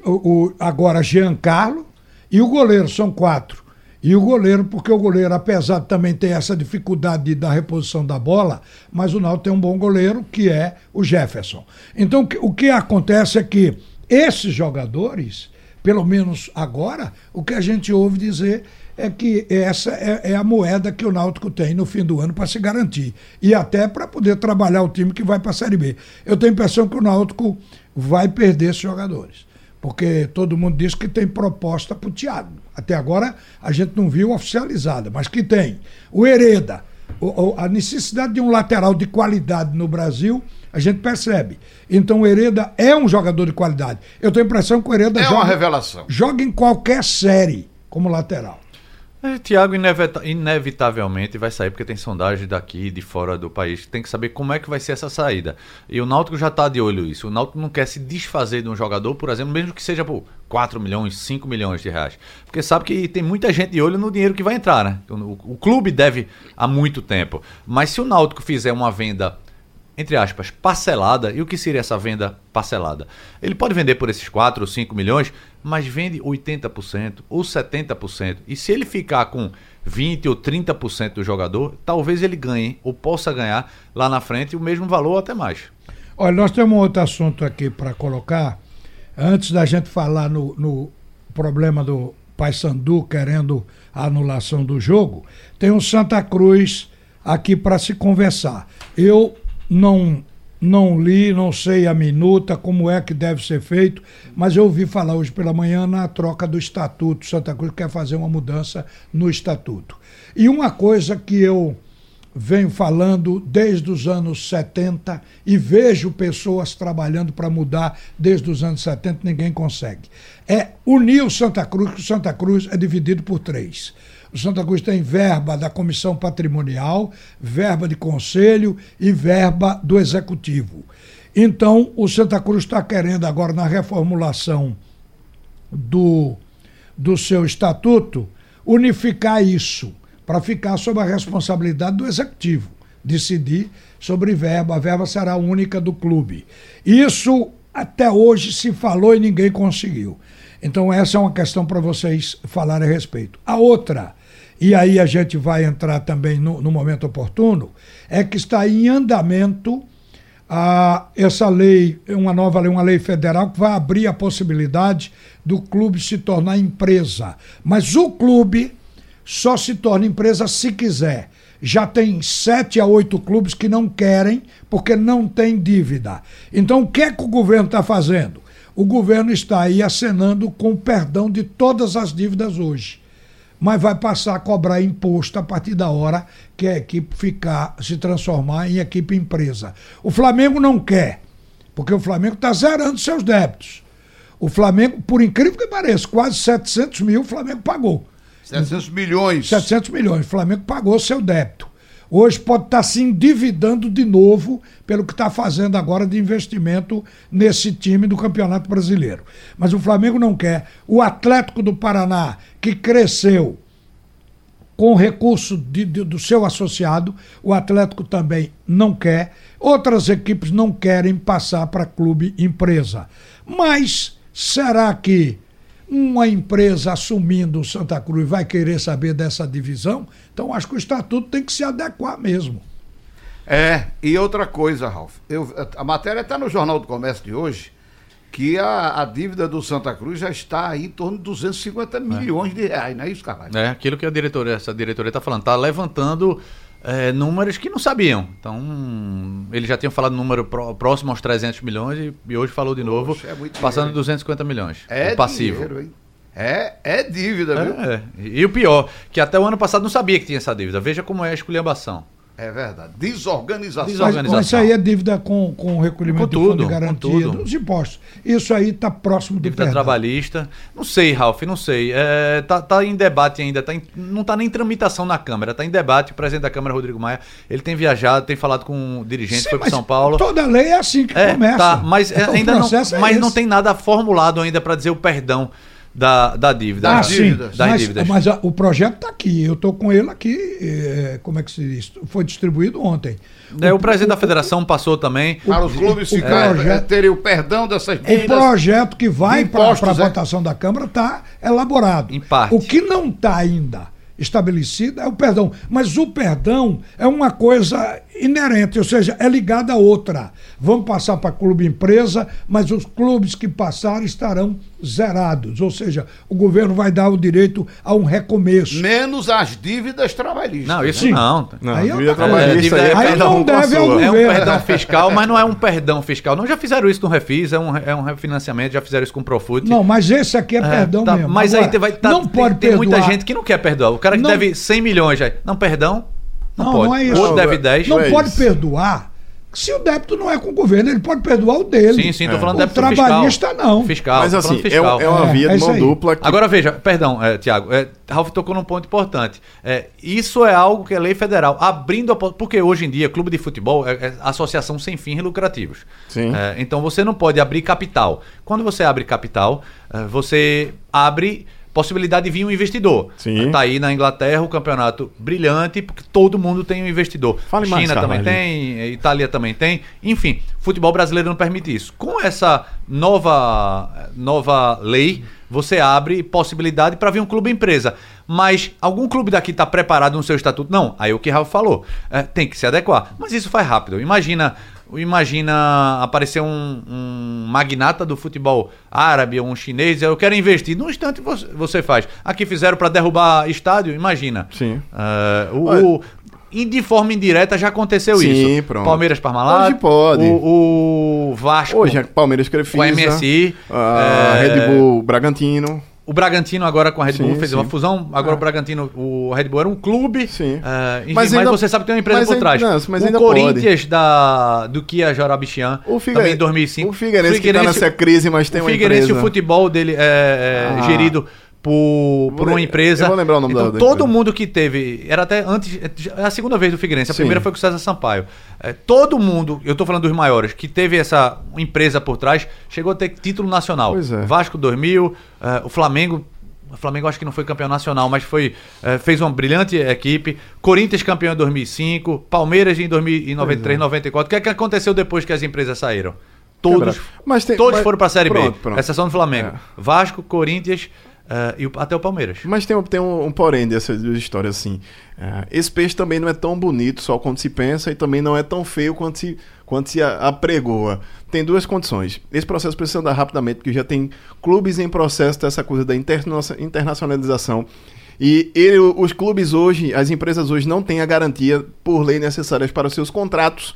o, o- agora Giancarlo e o goleiro, são quatro. E o goleiro, porque o goleiro, apesar de também ter essa dificuldade de- da reposição da bola, mas o Náutico tem um bom goleiro, que é o Jefferson. Então, o que- o que acontece é que esses jogadores, pelo menos agora, o que a gente ouve dizer é que essa é, é a moeda que o Náutico tem no fim do ano para se garantir. E até para poder trabalhar o time que vai para a Série B. Eu tenho a impressão que o Náutico vai perder esses jogadores. Porque todo mundo diz que tem proposta para o Thiago. Até agora a gente não viu oficializada, mas que tem. O Hereda, o- a necessidade de um lateral de qualidade no Brasil, a gente percebe. Então o Hereda é um jogador de qualidade. Eu tenho a impressão que o Hereda É joga, uma revelação. joga em qualquer série como lateral. É, inevita- inevitavelmente vai sair, porque tem sondagem daqui de fora do país. Tem que saber como é que vai ser essa saída. E o Náutico já está de olho nisso. O Náutico não quer se desfazer de um jogador, por exemplo, mesmo que seja por 4 milhões, 5 milhões de reais. Porque sabe que tem muita gente de olho no dinheiro que vai entrar, né? O, o clube deve há muito tempo. Mas se o Náutico fizer uma venda entre aspas, parcelada. E o que seria essa venda parcelada? Ele pode vender por esses 4 ou 5 milhões, mas vende 80% ou 70%. E se ele ficar com 20 ou 30% do jogador, talvez ele ganhe ou possa ganhar lá na frente o mesmo valor ou até mais. Olha, nós temos um outro assunto aqui para colocar. Antes da gente falar no, no problema do Paysandu querendo a anulação do jogo, tem um Santa Cruz aqui para se conversar. Eu não não li, não sei a minuta, como é que deve ser feito, mas eu ouvi falar hoje pela manhã na troca do estatuto. Santa Cruz quer fazer uma mudança no estatuto. E uma coisa que eu venho falando desde os anos 70 e vejo pessoas trabalhando para mudar desde os anos 70, ninguém consegue. É unir o Santa Cruz, que o Santa Cruz é dividido por três. O Santa Cruz tem verba da Comissão Patrimonial, verba de conselho e verba do Executivo. Então, o Santa Cruz está querendo agora, na reformulação do, do seu estatuto, unificar isso para ficar sob a responsabilidade do executivo, decidir sobre verba. A verba será única do clube. Isso até hoje se falou e ninguém conseguiu. Então, essa é uma questão para vocês falarem a respeito. A outra, e aí a gente vai entrar também no, no momento oportuno, é que está em andamento a, essa lei, uma nova lei, uma lei federal que vai abrir a possibilidade do clube se tornar empresa. Mas o clube só se torna empresa se quiser. Já tem sete a oito clubes que não querem porque não tem dívida. Então o que é que o governo está fazendo? O governo está aí acenando com o perdão de todas as dívidas hoje mas vai passar a cobrar imposto a partir da hora que a equipe ficar, se transformar em equipe empresa. O Flamengo não quer, porque o Flamengo está zerando seus débitos. O Flamengo, por incrível que pareça, quase 700 mil o Flamengo pagou. 700 milhões. 700 milhões. O Flamengo pagou seu débito. Hoje pode estar se endividando de novo pelo que está fazendo agora de investimento nesse time do Campeonato Brasileiro. Mas o Flamengo não quer. O Atlético do Paraná, que cresceu com recurso de- de- do seu associado, o Atlético também não quer. Outras equipes não querem passar para clube empresa. Mas será que uma empresa assumindo o Santa Cruz vai querer saber dessa divisão? Então acho que o estatuto tem que se adequar mesmo. É, e outra coisa, Ralf. Eu, a matéria está no Jornal do Comércio de hoje, que a, a dívida do Santa Cruz já está aí em torno de 250 milhões de reais, não é isso, Carvalho? É aquilo que a diretoria, essa diretoria está falando, está levantando é, números que não sabiam. Então, eles já tinham falado número pró- próximo aos 300 milhões e, e hoje falou de novo, Poxa, é passando dinheiro, de 250 milhões. É o passivo. dinheiro? É, é dívida, viu? É. E o pior, que até o ano passado não sabia que tinha essa dívida. Veja como é a esculhambação. É verdade. Desorganização. Desorganização. mas isso aí é dívida com, com o recolhimento Com do fundo tudo, de com garantia tudo. dos impostos. Isso aí está próximo do Dívida perdão. trabalhista. Não sei, Ralf, não sei. É, tá, tá em debate ainda. Tá em- não tá nem em tramitação na Câmara. Tá em debate. O presidente da Câmara, Rodrigo Maia, ele tem viajado, tem falado com dirigentes, Sim, foi para São Paulo. Toda lei é assim que É, começa. tá, mas é, ainda não, é mas não tem nada formulado ainda para dizer o perdão da, da dívida. Ah, das sim, dívidas. Das mas, dívidas. mas a- o projeto está aqui. Eu estou com ele aqui. eh, como é que se diz? Foi distribuído ontem. É, o presidente da federação passou também. Para os clubes o ficarem, projeto- é, terem o perdão dessas O dívidas. projeto que vai para a é? votação da Câmara está elaborado. Em parte. O que não está ainda estabelecido é o perdão. Mas o perdão é uma coisa inerente, ou seja, é ligada a outra. Vamos passar para clube empresa, mas os clubes que passarem estarão zerados. Ou seja, o governo vai dar o direito a um recomeço. Menos as dívidas trabalhistas. Não, isso Sim. não. Não, Aí dívida É, trabalhista aí é aí cada não deve ao sua. É um governo. perdão fiscal, mas não é um perdão fiscal. Não, já fizeram isso no Refis, é um, é um refinanciamento, já fizeram isso com o Profut. Não, mas esse aqui é, É, perdão tá, mesmo. Mas Agora, aí vai tá, não tem, pode tem muita gente que não quer perdoar. O cara que Não- deve 100 milhões já. Não, perdão? Não, Não, pode. não é isso. O outro deve é- 10. Não é pode isso. perdoar se o débito não é com o governo, ele pode perdoar o dele. Sim, sim, tô É. falando O débito trabalhista, fiscal. não. Fiscal, Mas assim, é, fiscal. é uma É, via é de isso mão dupla que Agora veja, perdão, é, Tiago, é, Ralf tocou num ponto importante. É, isso é algo que é lei federal, abrindo a po- porque hoje em dia clube de futebol é, é associação sem fins lucrativos. Sim. É, então você não pode abrir capital. Quando você abre capital, é, você abre possibilidade de vir um investidor. Sim. Tá aí na Inglaterra o campeonato brilhante, porque todo mundo tem um investidor. Fale mais, China também Carvalho. tem, eh, Itália também tem. Enfim, futebol brasileiro não permite isso. Com essa nova, nova lei, você abre possibilidade para vir um clube empresa. Mas algum clube daqui está preparado no seu estatuto? Não. Aí o que Raul falou. eh, tem que se adequar. Mas isso faz rápido. Imagina. Imagina aparecer um, um magnata do futebol árabe ou um chinês, eu quero investir. No instante você, você faz. Aqui fizeram para derrubar estádio, imagina. Sim. Eh, o, Olha- o- e de forma indireta já aconteceu Sim, isso. pronto. Palmeiras Parmalat. Hoje pode. O, o Vasco. Hoje é Palmeiras Crefisa. O MSI, A é, Red Bull Bragantino. O Bragantino agora com a Red Bull Sim, fez sim. uma fusão. Agora o Bragantino, o Red Bull era um clube. Sim. é, enfim, Mas mas, ainda- você sabe que tem uma empresa mas por ainda- trás. não, mas o ainda Corinthians da, do Kia Jorabichian, O também em Figueirense, 2005. o Figueirense que tá nessa crise, mas tem o uma Figueirense, empresa. o futebol dele é, é Ah. gerido por, por uma empresa. eu vou lembrar o nome então, da- da todo empresa. mundo que teve. Era até antes. É a segunda vez do Figueirense. A Sim. primeira foi com o César Sampaio. É, todo mundo, eu tô falando dos maiores, que teve essa empresa por trás, chegou a ter título nacional. Pois é. Vasco 2000, é, o Flamengo. O Flamengo acho que não foi campeão nacional, mas foi é, fez uma brilhante equipe. Corinthians campeão em 2005, Palmeiras em 2093, 94. O que é que aconteceu depois que as empresas saíram? Todos, tem- todos mas- foram para a Série pronto, B, pronto. exceção do Flamengo. É. Vasco, Corinthians eh, e o- até o Palmeiras. Mas tem, tem um, um porém dessas duas histórias assim. É, esse peixe também não é tão bonito só quanto se pensa e também não é tão feio quanto se, quanto se apregoa. Tem duas condições. Esse processo precisa andar rapidamente, porque já tem clubes em processo dessa coisa da interna- internacionalização. E ele- os clubes hoje, as empresas hoje não têm a garantia por lei necessárias para os seus contratos.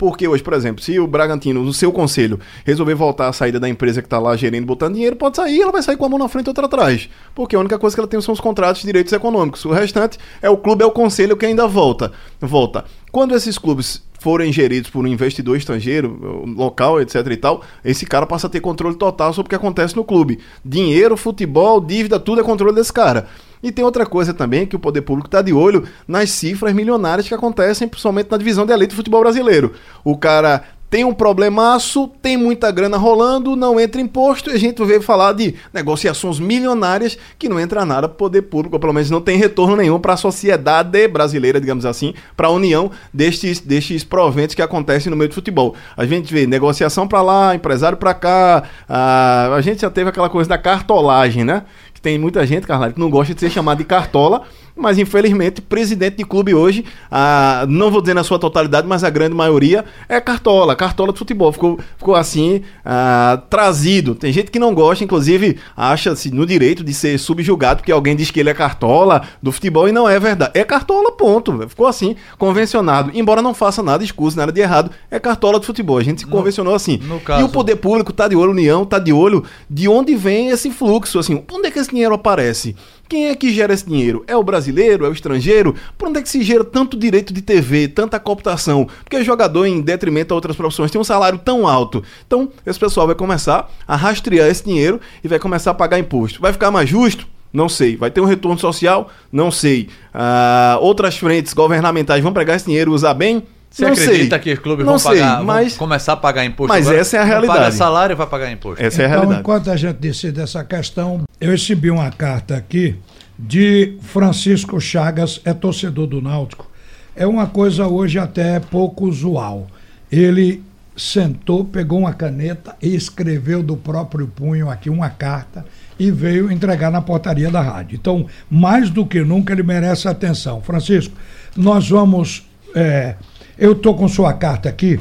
Porque hoje, por exemplo, se o Bragantino, no seu conselho, resolver voltar a saída da empresa que está lá gerindo, botando dinheiro, pode sair, ela vai sair com a mão na frente e outra atrás. Porque a única coisa que ela tem são os contratos de direitos econômicos. O restante é o clube, é o conselho que ainda volta. Volta. Quando esses clubes forem geridos por um investidor estrangeiro, local, etc e tal, esse cara passa a ter controle total sobre o que acontece no clube. Dinheiro, futebol, dívida, tudo é controle desse cara. E tem outra coisa também que o poder público está de olho nas cifras milionárias que acontecem, principalmente na divisão de elite do futebol brasileiro. O cara tem um problemaço, tem muita grana rolando, não entra imposto, e a gente vê falar de negociações milionárias que não entra nada para o poder público, ou pelo menos não tem retorno nenhum para a sociedade brasileira, digamos assim, para a união destes, destes proventos que acontecem no meio do futebol. A gente vê negociação para lá, empresário para cá, a, a gente já teve aquela coisa da cartolagem, né? Que tem muita gente, Carlyle, que não gosta de ser chamado de cartola, mas infelizmente presidente de clube hoje, ah, não vou dizer na sua totalidade, mas a grande maioria é cartola, cartola de futebol. Ficou, ficou assim ah, trazido. Tem gente que não gosta, inclusive acha-se no direito de ser subjugado porque alguém diz que ele é cartola do futebol e não é verdade. É cartola, ponto. Ficou assim, convencionado. Embora não faça nada escuso, nada de errado, é cartola de futebol. A gente se convencionou assim. caso... E o poder público tá de olho, a União tá de olho de onde vem esse fluxo, assim, onde é que esse dinheiro aparece? Quem é que gera esse dinheiro? É o brasileiro? É o estrangeiro? Por onde é que se gera tanto direito de TV, tanta cooptação? Porque jogador, em detrimento a outras profissões, tem um salário tão alto. Então, esse pessoal vai começar a rastrear esse dinheiro e vai começar a pagar imposto. Vai ficar mais justo? Não sei. Vai ter um retorno social? Não sei. Ah, outras frentes governamentais vão pegar esse dinheiro e usar bem? Você não acredita sei. que os clubes não vão, sei, pagar, mas... vão começar a pagar imposto Mas agora? essa é a Não realidade. paga salário e vai pagar imposto. Essa é a então, realidade. enquanto a gente decide essa questão, eu recebi uma carta aqui de Francisco Chagas, é torcedor do Náutico. É uma coisa hoje até pouco usual. Ele sentou, pegou uma caneta e escreveu do próprio punho aqui uma carta e veio entregar na portaria da rádio. Então, mais do que nunca, ele merece atenção. Francisco, nós vamos. é, eu estou com sua carta aqui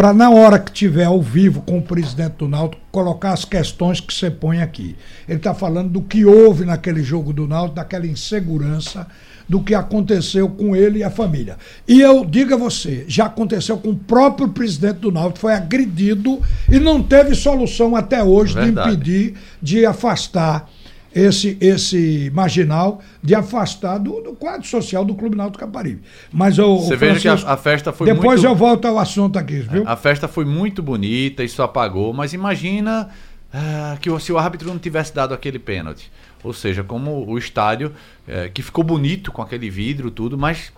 para na hora que tiver ao vivo com o presidente do Náutico colocar as questões que você põe aqui. Ele está falando do que houve naquele jogo do Náutico, daquela insegurança, do que aconteceu com ele e a família. E eu digo a você, já aconteceu com o próprio presidente do Náutico, foi agredido e não teve solução até hoje Verdade. de impedir de afastar esse, esse marginal de afastar do, do quadro social do Clube Náutico Caparibe. Mas eu, Você o veja que a- a festa foi Depois muito- eu volto ao assunto aqui, viu? A festa foi muito bonita, isso apagou, mas imagina ah, que o- se o árbitro não tivesse dado aquele pênalti. Ou seja, como o estádio, eh, que ficou bonito com aquele vidro, tudo, mas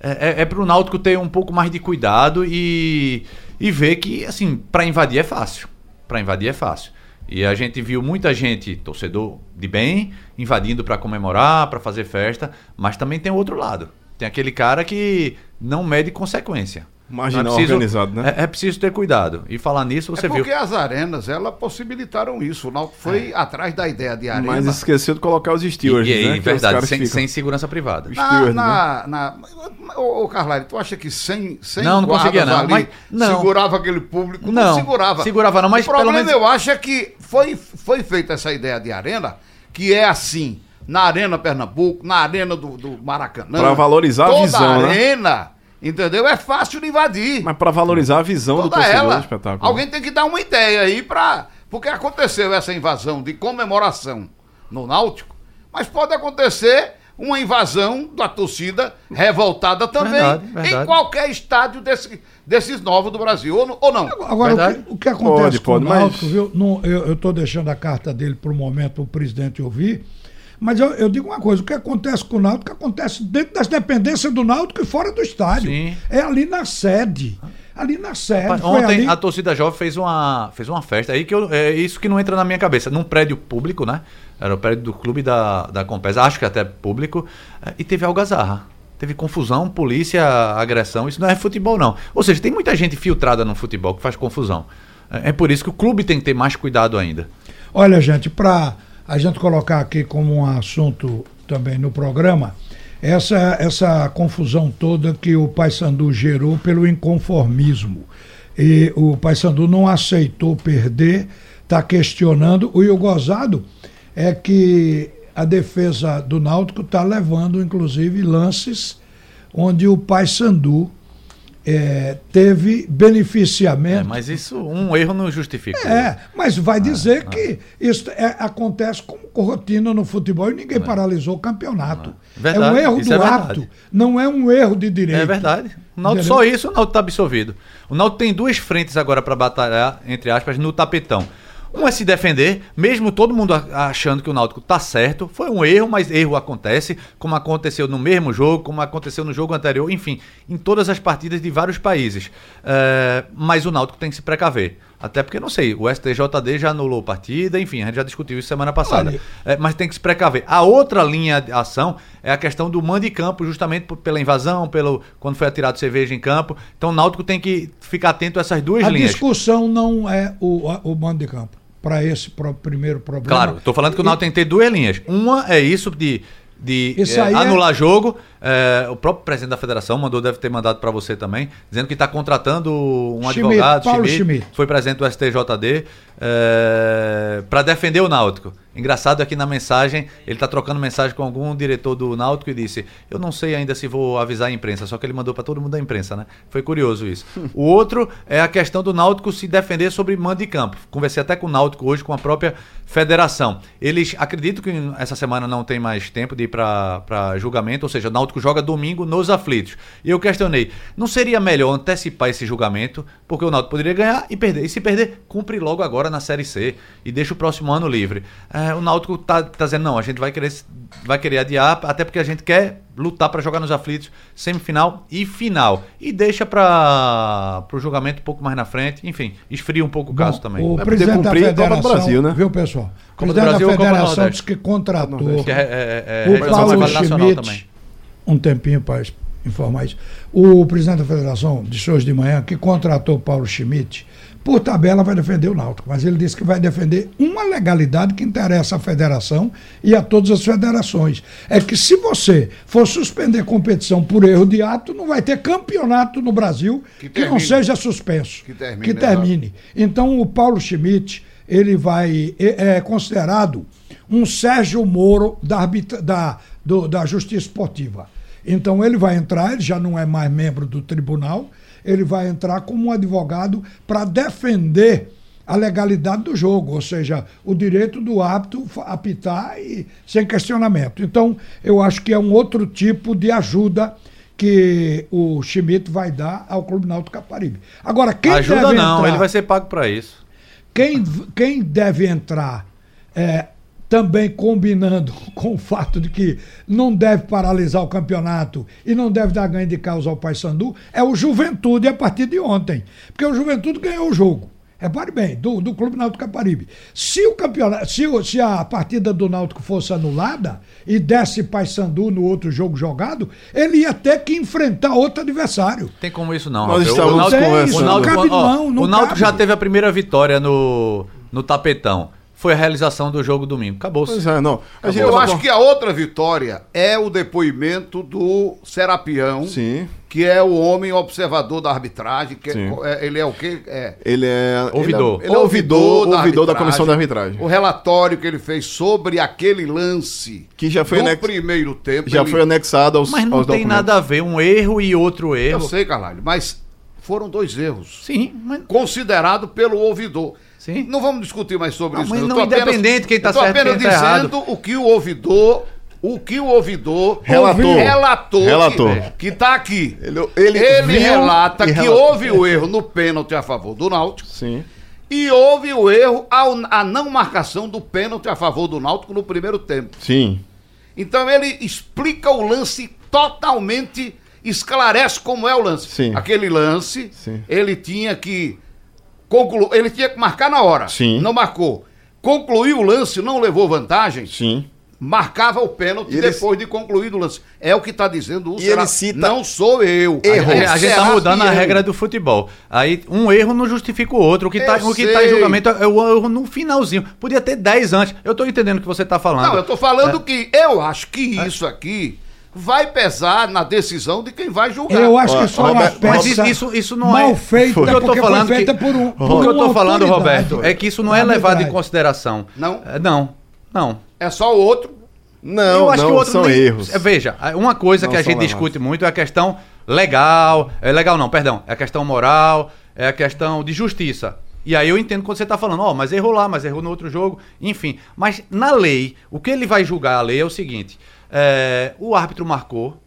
é, é, para o Náutico ter um pouco mais de cuidado e, e ver que, assim, para invadir é fácil. Para invadir é fácil. E a gente viu muita gente, torcedor de bem, invadindo para comemorar, para fazer festa, mas também tem o outro lado. Tem aquele cara que não mede consequência. Marginal Não é preciso- organizado, né? É, é preciso ter cuidado. E falar nisso, você é viu. porque as arenas, elas possibilitaram isso. O Náutico foi atrás da ideia de arena. Mas esqueceu de colocar os E, stewards, e aí, né? Que é verdade, sem, ficam- sem segurança privada. Os Na, stewards, na, na, ô, ô Carlyle, tu acha que sem, sem Não, não conseguia não, ali mas- não. segurava aquele público? Não, segurava. segurava não, mas o problema pelo menos- eu acho é que foi, foi feita essa ideia de arena, que é assim, na Arena Pernambuco, na Arena do, do Maracanã. Pra valorizar a toda visão, né? arena, entendeu? É fácil de invadir. Mas pra valorizar a visão do toda torcedor ela. do espetáculo. Alguém tem que dar uma ideia aí pra. Porque aconteceu essa invasão de comemoração no Náutico, mas pode acontecer uma invasão da torcida revoltada também Verdade, verdade. em qualquer estádio desse- desses novos do Brasil, ou, não- ou não? Agora, o que, o que acontece Pode, com pode, o mas- Náutico, viu? Não, eu estou deixando a carta dele para o momento para o presidente ouvir, mas eu, eu digo uma coisa, o que acontece com o Náutico acontece dentro das dependências do Náutico e fora do estádio. Sim. É ali na sede. Ali na sede. Rapaz, Ontem ali... a torcida jovem fez uma, fez uma festa aí que eu, é isso que não entra na minha cabeça. Num prédio público, né? Era o prédio do clube da, da Compesa, acho que até público, é, e teve algazarra. Teve confusão, polícia, agressão. Isso não é futebol, não. Ou seja, tem muita gente filtrada no futebol que faz confusão. É, é por isso que o clube tem que ter mais cuidado ainda. Olha, gente, para a gente colocar aqui como um assunto também no programa, essa, essa confusão toda que o Paysandu gerou pelo inconformismo. E o Paysandu não aceitou perder, está questionando. O gozado é que a defesa do Náutico está levando, inclusive, lances onde o Paysandu eh, teve É, beneficiamento mas isso, um erro não justifica. é, mas vai dizer que isso é- acontece como rotina no futebol e ninguém paralisou o campeonato. Verdade, é um erro do é ato, não é um erro de direito. É verdade. O Náutico só isso, o Náutico tá absolvido. O Náutico tem duas frentes agora para batalhar, entre aspas, no tapetão. Um é se defender, mesmo todo mundo a- achando que o Náutico tá certo. Foi um erro, mas erro acontece, como aconteceu no mesmo jogo, como aconteceu no jogo anterior, enfim, em todas as partidas de vários países. É, mas o Náutico tem que se precaver. Até porque, não sei, o STJD já anulou partida, enfim, a gente já discutiu isso semana passada. É, mas tem que se precaver. A outra linha de ação é a questão do mando de campo, justamente por- pela invasão, pelo quando foi atirado cerveja em campo. Então o Náutico tem que ficar atento a essas duas A linhas. discussão não é o, a- o mando de campo para esse primeiro problema. Claro, estou falando que o Náutico tem que ter duas linhas. Uma é isso de, de aí é- anular jogo. Eh, o próprio presidente da federação mandou, deve ter mandado para você também, dizendo que está contratando um Schmidt, advogado, Paulo Schmidt. foi presidente do STJD, para defender o Náutico. Engraçado é que na mensagem, ele está trocando mensagem com algum diretor do Náutico e disse: Eu não sei ainda se vou avisar a imprensa, só que ele mandou para todo mundo da imprensa, né? Foi curioso isso. o outro é a questão do Náutico se defender sobre mando de campo. Conversei até com o Náutico hoje, com a própria federação. Eles acreditam que essa semana não tem mais tempo de ir para julgamento, ou seja, o Náutico joga domingo nos aflitos. E eu questionei: não seria melhor antecipar esse julgamento, porque o Náutico poderia ganhar e perder. E se perder, cumpre logo agora na Série C e deixa o próximo ano livre. É, o Náutico tá, tá dizendo: não, a gente vai querer, vai querer adiar, até porque a gente quer lutar para jogar nos aflitos, semifinal e final. E deixa para o julgamento um pouco mais na frente. Enfim, esfria um pouco o caso Bom, também. O Vai presidente da a Copa do federação, Brasil, né? viu, pessoal? O Copa do presidente Brasil da federação disse que contratou Que é, é, é, o representação Paulo Schmidt, também. um tempinho para informar isso. O presidente da federação disse hoje de manhã que contratou o Paulo Schmidt, por tabela vai defender o Náutico, mas ele disse que vai defender uma legalidade que interessa à federação e a todas as federações. É que se você for suspender competição por erro de ato, não vai ter campeonato no Brasil Que que, não seja suspenso. Que termine, Que termine. Então o Paulo Schmidt, ele vai é, é considerado um Sérgio Moro da, arbitra- da, do- da Justiça Esportiva. Então ele vai entrar, ele já não é mais membro do tribunal, ele vai entrar como um advogado para defender a legalidade do jogo, ou seja, o direito do árbitro apitar e sem questionamento. Então, eu acho que é um outro tipo de ajuda que o Schmidt vai dar ao Clube Náutico Caparibe. Agora, quem Ajuda deve não, entrar- ele vai ser pago para isso. quem, quem deve entrar é, também combinando com o fato de que não deve paralisar o campeonato e não deve dar ganho de causa ao Paysandu é o Juventude a partir de ontem. Porque o Juventude ganhou o jogo. Repare bem, do, do Clube Náutico Caparibe. Se o campeonato, se, o- se a partida do Náutico fosse anulada e desse Paysandu no outro jogo jogado, ele ia ter que enfrentar outro adversário. Tem como isso não. Nós estávamos o Náutico, conversando. o Isso não Náutico, ó, não, não o Náutico já teve a primeira vitória no, no tapetão. Foi a realização do jogo domingo. Acabou-se. Pois é, não. A gente Eu acho que a outra vitória é o depoimento do Serapião, Sim. que é o homem observador da arbitragem. Que é- é- ele é o quê? É, Ele é. Ouvidor. Ele é, ele é ouvidor, ouvidor da, arbitragem. comissão de arbitragem. O relatório que ele fez sobre aquele lance Que já foi no primeiro tempo. Já ele- foi anexado aos, Mas não aos tem documentos. nada a ver um erro e outro Eu erro. sei, Carlalho, mas foram dois erros. Sim, mas Considerado pelo ouvidor. Sim. Não vamos discutir mais sobre Não, isso. mas Eu não apenas- independente quem tá eu tô certo e apenas quem tá dizendo o que o ouvidor, o que o ouvidor Relator. relator, Relator. que, que tá aqui. Ele- ele Ele relata que relatou. houve o erro no pênalti a favor do Náutico Sim. e houve o erro ao, a não marcação do pênalti a favor do Náutico no primeiro tempo. Sim. Então ele explica o lance totalmente, esclarece como é o lance. Sim. Aquele lance, Sim. ele tinha que conclu... ele tinha que marcar na hora. Sim. Não marcou. Concluiu o lance, não levou vantagem, Sim. marcava o pênalti E ele- depois de concluído o lance. É o que está dizendo o E Será- ele cita Não sou eu. erros. A, a gente tá Será mudando a regra do futebol. Aí um erro não justifica o outro. O que, tá, que tá em julgamento é o erro no finalzinho. Podia ter 10 antes. Eu tô entendendo o que você tá falando. Não, eu tô falando que eu acho que isso aqui vai pesar na decisão de quem vai julgar. Eu acho que é só uma Roberto, peça Mas isso, isso, não mal é. feita, o que eu tô porque falando foi feita que, por um. por o que eu tô falando, Roberto, é que isso não é levado em consideração. Não? É, Não, não. É só o outro. Não, eu acho não, que o outro são nem- erros. É, Veja, uma coisa Não que a gente levados. discute muito é a questão legal. É legal não, perdão. É a questão moral, é a questão de justiça. E aí eu entendo quando você está falando, ó, mas errou lá, mas errou no outro jogo, enfim. Mas na lei, o que ele vai julgar a lei é o seguinte: é, o árbitro marcou,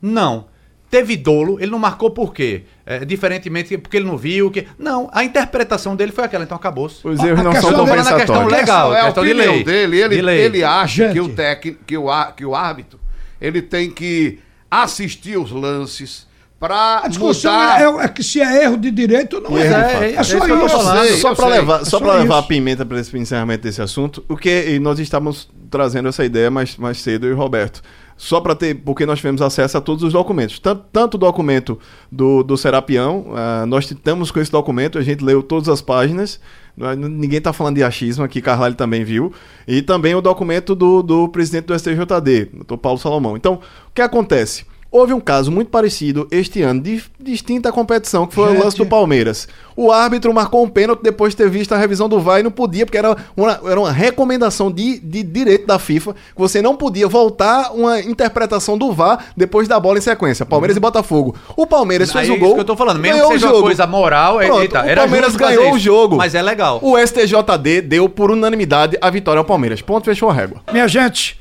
não. Teve dolo, ele não marcou por quê? É, diferentemente porque ele não viu. Que... Não, a interpretação dele foi aquela, então acabou-se. Os erros A não questão são dele na questão compensatórios. legal, é a questão de lei. dele. Ele, De lei. ele acha Gente. que o técnico, que o, que o árbitro, ele tem que assistir os lances para A discussão mudar. é, é que se é erro de direito ou não é. erro de é, fato. é, É é só isso que eu tô isso. Só para levar, É só só pra levar a pimenta para esse encerramento desse assunto, o que e nós estávamos trazendo essa ideia mais, mais cedo, e o Roberto. Só para ter, porque nós tivemos acesso a todos os documentos. Tanto, tanto o documento do, do Serapião, ah, nós estamos com esse documento, a gente leu todas as páginas. Nós- Ninguém está falando de achismo aqui, Carlalho também viu. E também o documento do, do presidente do STJD, doutor Paulo Salomão. Então, o que acontece? Houve um caso muito parecido este ano, de distinta competição, que foi Gente. o lance do Palmeiras. O árbitro marcou um pênalti depois de ter visto a revisão do VAR e não podia, porque era uma, era uma recomendação de, de direito da FIFA, que você não podia voltar uma interpretação do VAR depois da bola em sequência. Palmeiras e Botafogo. O Palmeiras fez o é gol. isso que eu tô falando, mesmo que o seja uma coisa moral, é- Pronto, eita, o era Palmeiras ganhou o isso. jogo. Mas é legal. O STJD deu por unanimidade a vitória ao Palmeiras. Ponto, fechou a régua. Minha gente,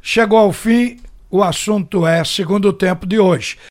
chegou ao fim. O assunto é segundo tempo de hoje.